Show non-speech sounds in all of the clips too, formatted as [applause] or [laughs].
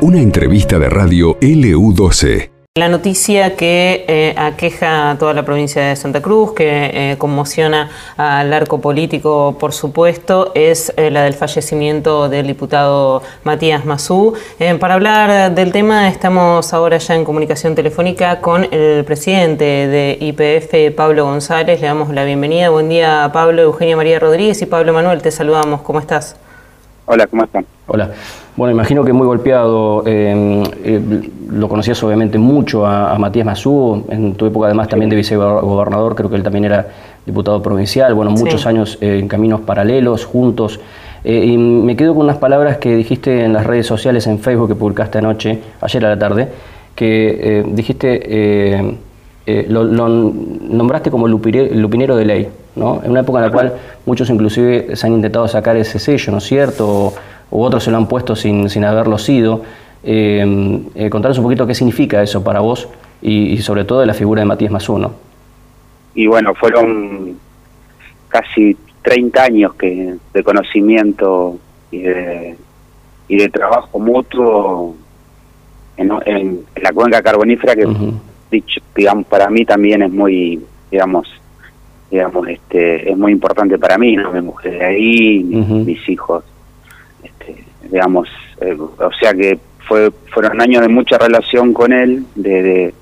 Una entrevista de radio LU12. La noticia que eh, aqueja a toda la provincia de Santa Cruz, que eh, conmociona al arco político, por supuesto, es eh, la del fallecimiento del diputado Matías Mazú. para hablar del tema, estamos ahora ya en comunicación telefónica con el presidente de IPF, Pablo González. Le damos la bienvenida. Buen día, Pablo, Eugenia María Rodríguez y Pablo Manuel. Te saludamos. ¿Cómo estás? Hola, ¿cómo están? Hola. Bueno, imagino que muy golpeado. Eh, eh, lo conocías obviamente mucho a, Matías Mazú, en tu época además también de vicegobernador, creo que él también era diputado provincial, bueno, muchos años eh, en caminos paralelos, juntos. y me quedo con unas palabras que dijiste en las redes sociales, en Facebook, que publicaste anoche, ayer a la tarde, que dijiste, lo, nombraste como lupinero de ley. En una época en la cual muchos inclusive se han intentado sacar ese sello, ¿no es cierto? O, otros se lo han puesto sin, sin haberlo sido. Eh, eh, contanos un poquito qué significa eso para vos y, sobre todo de la figura de Matías Mazú, Y bueno, fueron casi 30 años que de conocimiento y de, y de trabajo mutuo en, la cuenca carbonífera que, dicho, digamos, para mí también es muy, digamos, digamos, este, es muy importante para mí, ¿no? Mi mujer de ahí, mis, hijos, este, digamos, eh, o sea que fue, fueron años de mucha relación con él, de,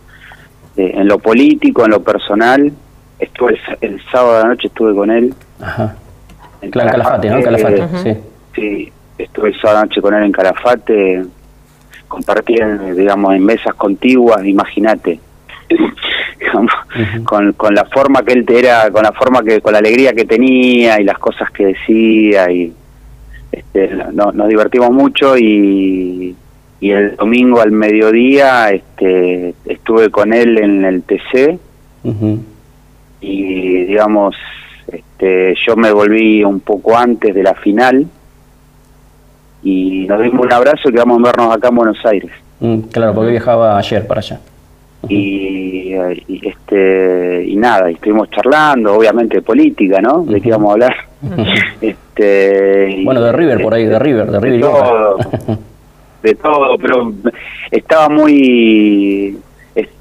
en lo político, en lo personal. Estuve el, sábado de la noche estuve con él. Ajá. En Calafate, ¿no? Calafate, sí. Sí, estuve el sábado de la noche con él en Calafate, compartí, digamos, en mesas contiguas, imagínate con, con la forma que él era, con la forma que, con la alegría que tenía y las cosas que decía y este, nos divertimos mucho y, y el domingo al mediodía este, estuve con él en el TC y digamos este, yo me volví un poco antes de la final y nos dimos un abrazo y quedamos a vernos acá en Buenos Aires. Mm, claro, porque viajaba ayer para allá. Y, este y nada, y estuvimos charlando, obviamente de política, ¿no? De qué íbamos a hablar. [laughs] este, bueno, de River por ahí, de River, de River. De todo, de todo, pero estaba muy,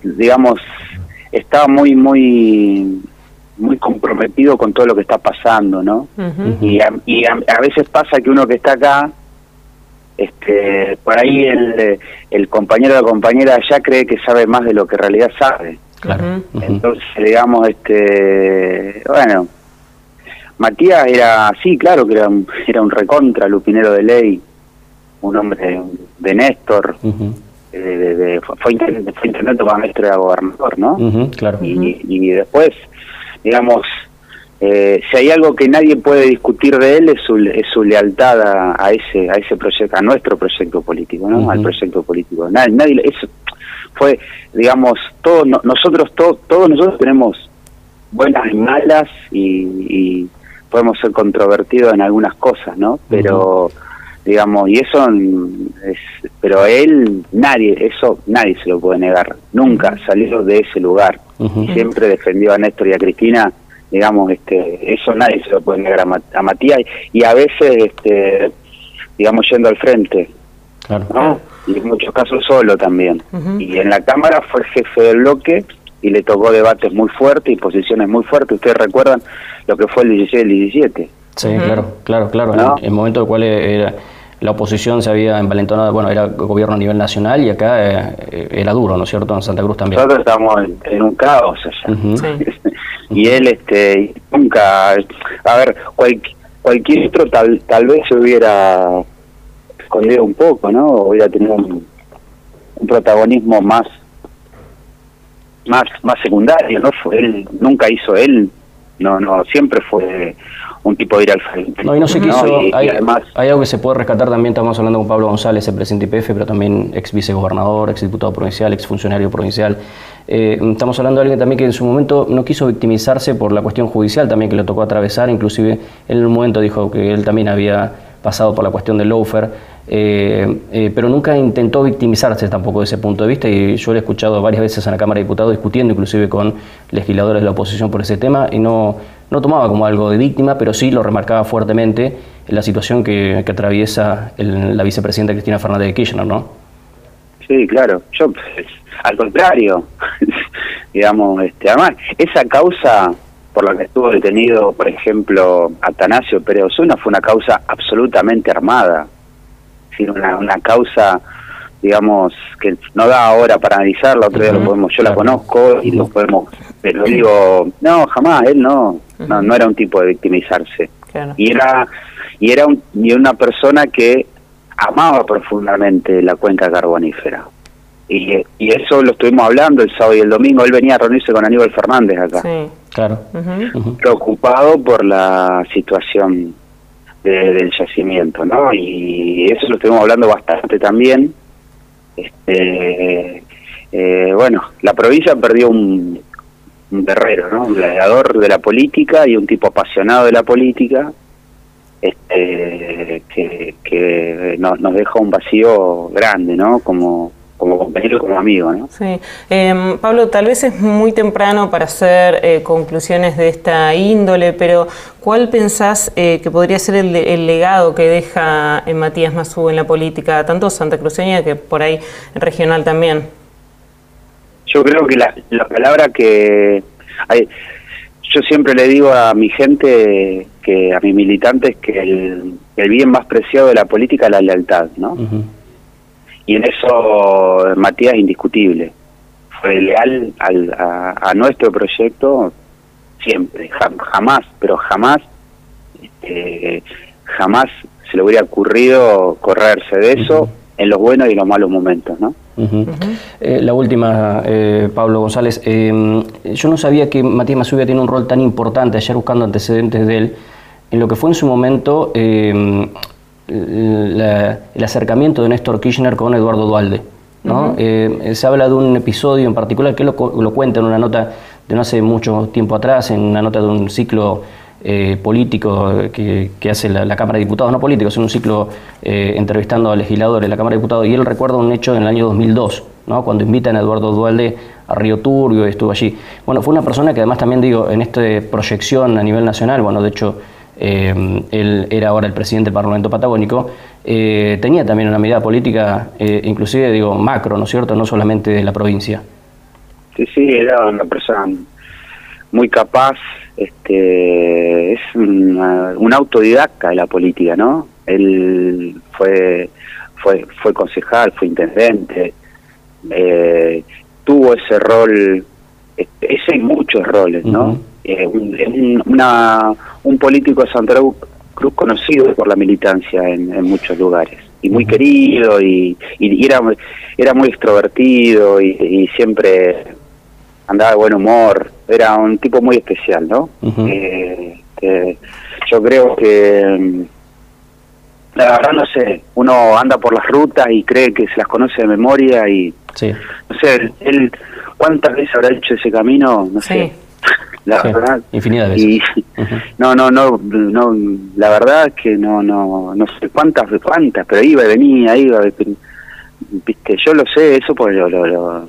digamos, estaba muy, muy muy comprometido con todo lo que está pasando, ¿no? Y, y a, veces pasa que uno que está acá este, por ahí el, el compañero o la compañera ya cree que sabe más de lo que en realidad sabe. Claro. Entonces, digamos, este, bueno, Matías era, sí, claro que era un, era un recontra lupinero de ley, un hombre de Néstor, de, fue, intendente, fue intendente cuando Néstor era gobernador, ¿no? claro. Y, y después, digamos, eh, si hay algo que nadie puede discutir de él es su, es su lealtad a, ese a ese proyecto a nuestro proyecto político no al proyecto político. Nadie, nadie eso fue digamos todos nosotros todos nosotros tenemos buenas y malas y, podemos ser controvertidos en algunas cosas no pero digamos y eso es pero él nadie eso nadie se lo puede negar. Nunca salió de ese lugar. Y siempre defendió a Néstor y a Cristina digamos, este, eso nadie se lo puede negar a, Matías y a veces, este, digamos, yendo al frente, claro. Y en muchos casos solo también. Y en la Cámara fue jefe del bloque y le tocó debates muy fuertes y posiciones muy fuertes. Ustedes recuerdan lo que fue el 16 y el 17. Sí, claro, claro, claro. En el momento en el cual era, la oposición se había envalentonado, bueno, era gobierno a nivel nacional y acá eh, era duro, ¿no es cierto? En Santa Cruz también. Nosotros estamos en, un caos allá. [laughs] y él este nunca a ver cualquier otro tal tal vez se hubiera escondido un poco no hubiera tenido un, protagonismo más más más secundario no fue él nunca hizo él no no siempre fue un tipo de ir al frente. No, y no se quiso, hay, además, hay algo que se puede rescatar también, estamos hablando con Pablo González, el presidente IPF, pero también ex vicegobernador, ex diputado provincial, ex funcionario provincial. Eh, estamos hablando de alguien también que en su momento no quiso victimizarse por la cuestión judicial también que le tocó atravesar, inclusive en un momento dijo que él también había pasado por la cuestión del loafer, eh, eh, pero nunca intentó victimizarse tampoco de ese punto de vista y yo le he escuchado varias veces en la Cámara de Diputados discutiendo inclusive con legisladores de la oposición por ese tema y no, no tomaba como algo de víctima, pero sí lo remarcaba fuertemente en la situación que, atraviesa la vicepresidenta Cristina Fernández de Kirchner, ¿no? Sí, claro. Yo, pues, al contrario, [laughs] digamos, este, además, esa causa por la que estuvo detenido, por ejemplo, Atanasio Pérez Osuna, fue una causa absolutamente armada. Una, una causa digamos, que no da ahora para analizarla, otro día lo podemos, yo la conozco y lo podemos, pero digo, no, jamás, él no, no, no era un tipo de victimizarse. Y era y era y una persona que amaba profundamente la cuenca carbonífera. Y, y eso lo estuvimos hablando el sábado y el domingo. Él venía a reunirse con Aníbal Fernández acá. Sí, claro. Preocupado por la situación del yacimiento, ¿no? Y eso lo estuvimos hablando bastante también. Este, eh, bueno, la provincia perdió un, guerrero, ¿no? Un gladiador de la política y un tipo apasionado de la política, este, que, nos deja un vacío grande, ¿no? Como, como compañero como amigo. ¿no? Sí. Em, Pablo, tal vez es muy temprano para hacer eh, conclusiones de esta índole, pero ¿cuál pensás eh, que podría ser el, legado que deja en Matías Mazú en la política, tanto Santa Cruceña que por ahí regional también? Yo creo que la, palabra que... Hay, yo siempre le digo a mi gente, que a mis militantes, que el, bien más preciado de la política es la lealtad, ¿no? y en eso Matías indiscutible. Fue leal al, a, nuestro proyecto siempre, jamás, pero jamás, este, jamás se le hubiera ocurrido correrse de eso en los buenos y los malos momentos, ¿no? Eh, la última, eh, Pablo González. Eh, yo no sabía que Matías Masubia tiene un rol tan importante, ayer buscando antecedentes de él, en lo que fue en su momento el acercamiento de Néstor Kirchner con Eduardo Dualde. ¿no? Eh, se habla de un episodio en particular que lo, lo, cuenta en una nota de no hace mucho tiempo atrás, en una nota de un ciclo eh, político que, hace la, Cámara de Diputados, no político, es un ciclo eh, entrevistando a legisladores de la Cámara de Diputados, y él recuerda un hecho en el año 2002, ¿no? cuando invitan a Eduardo Dualde a Río Turbio estuvo allí. Bueno, fue una persona que además también digo, en esta proyección a nivel nacional, bueno, de hecho eh, él era ahora el presidente del Parlamento Patagónico, eh, tenía también una mirada política, eh, inclusive digo macro, ¿no es cierto?, no solamente de la provincia. Sí, sí, era una persona muy capaz, este, es un autodidacta de la política, ¿no? Él fue, fue, fue concejal, fue intendente, tuvo ese rol, ese y muchos roles, ¿no? eh, un, una, un político de Santa Cruz conocido por la militancia en, muchos lugares y muy querido y, y, era era muy extrovertido y, siempre andaba de buen humor era un tipo muy especial no eh, yo creo que la verdad no sé uno anda por las rutas y cree que se las conoce de memoria y no sé él, cuántas veces habrá hecho ese camino no sé. [laughs] La verdad. infinidad de veces. [laughs] no no no no la verdad es que no no no sé cuántas cuántas pero iba y venía iba viste yo lo sé eso porque lo, lo, lo,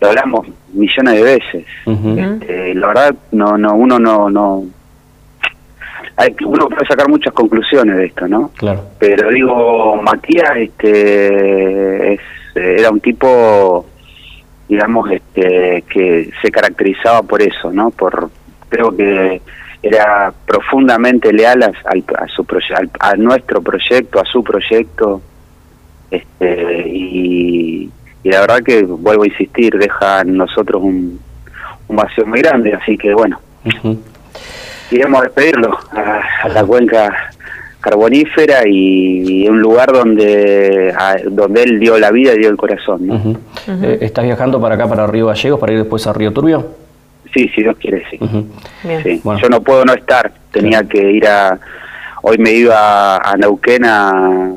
hablamos millones de veces. Este, la verdad no no uno no no hay, uno puede sacar muchas conclusiones de esto no claro. Pero digo Matías este es, era un tipo digamos, este, que se caracterizaba por eso, ¿no? Por, creo que era profundamente leal a, a, su a nuestro proyecto, a su proyecto, este, y, la verdad que, vuelvo a insistir, deja en nosotros un, un vacío muy grande, así que bueno, queremos despedirlo a la cuenca carbonífera y, un lugar donde, donde él dio la vida y dio el corazón. ¿no? Eh, ¿Estás viajando para acá, para Río Gallegos, para ir después a Río Turbio? Sí, si Dios quiere, sí. Yo no puedo no estar, tenía que ir a... Hoy me iba a Neuquén a,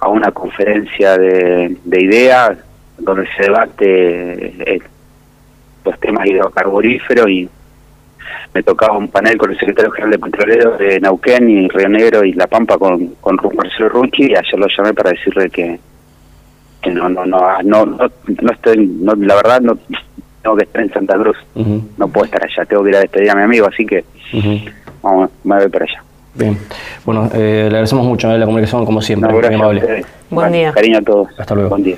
a una conferencia de, de ideas donde se debate eh, los temas hidrocarburíferos y me tocaba un panel con el secretario general de Petroleros de Nauquén y Río Negro y La Pampa con, con Marcelo Rucci y ayer lo llamé para decirle que, que no, no, no, no, no, estoy, no, la verdad no, tengo que estar en Santa Cruz. No puedo estar allá, tengo que ir a despedir a mi amigo, así que vamos, me voy para allá. Bien, bueno, eh, le agradecemos mucho eh, la comunicación, como siempre, muy amable. Buen día. Cariño a todos. Hasta luego. Buen día.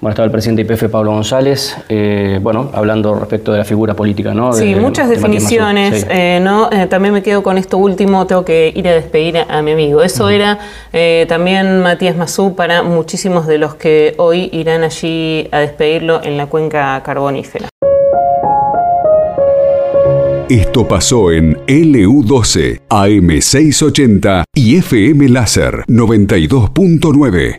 Bueno, estaba el presidente IPF, Pablo González, eh, bueno, hablando respecto de la figura política, ¿no? Sí, muchas definiciones, eh, ¿no? Eh, también me quedo con esto último, tengo que ir a despedir a, mi amigo. Eso era también Matías Mazú para muchísimos de los que hoy irán allí a despedirlo en la cuenca carbonífera. Esto pasó en LU12, AM680 y FM Láser 92.9.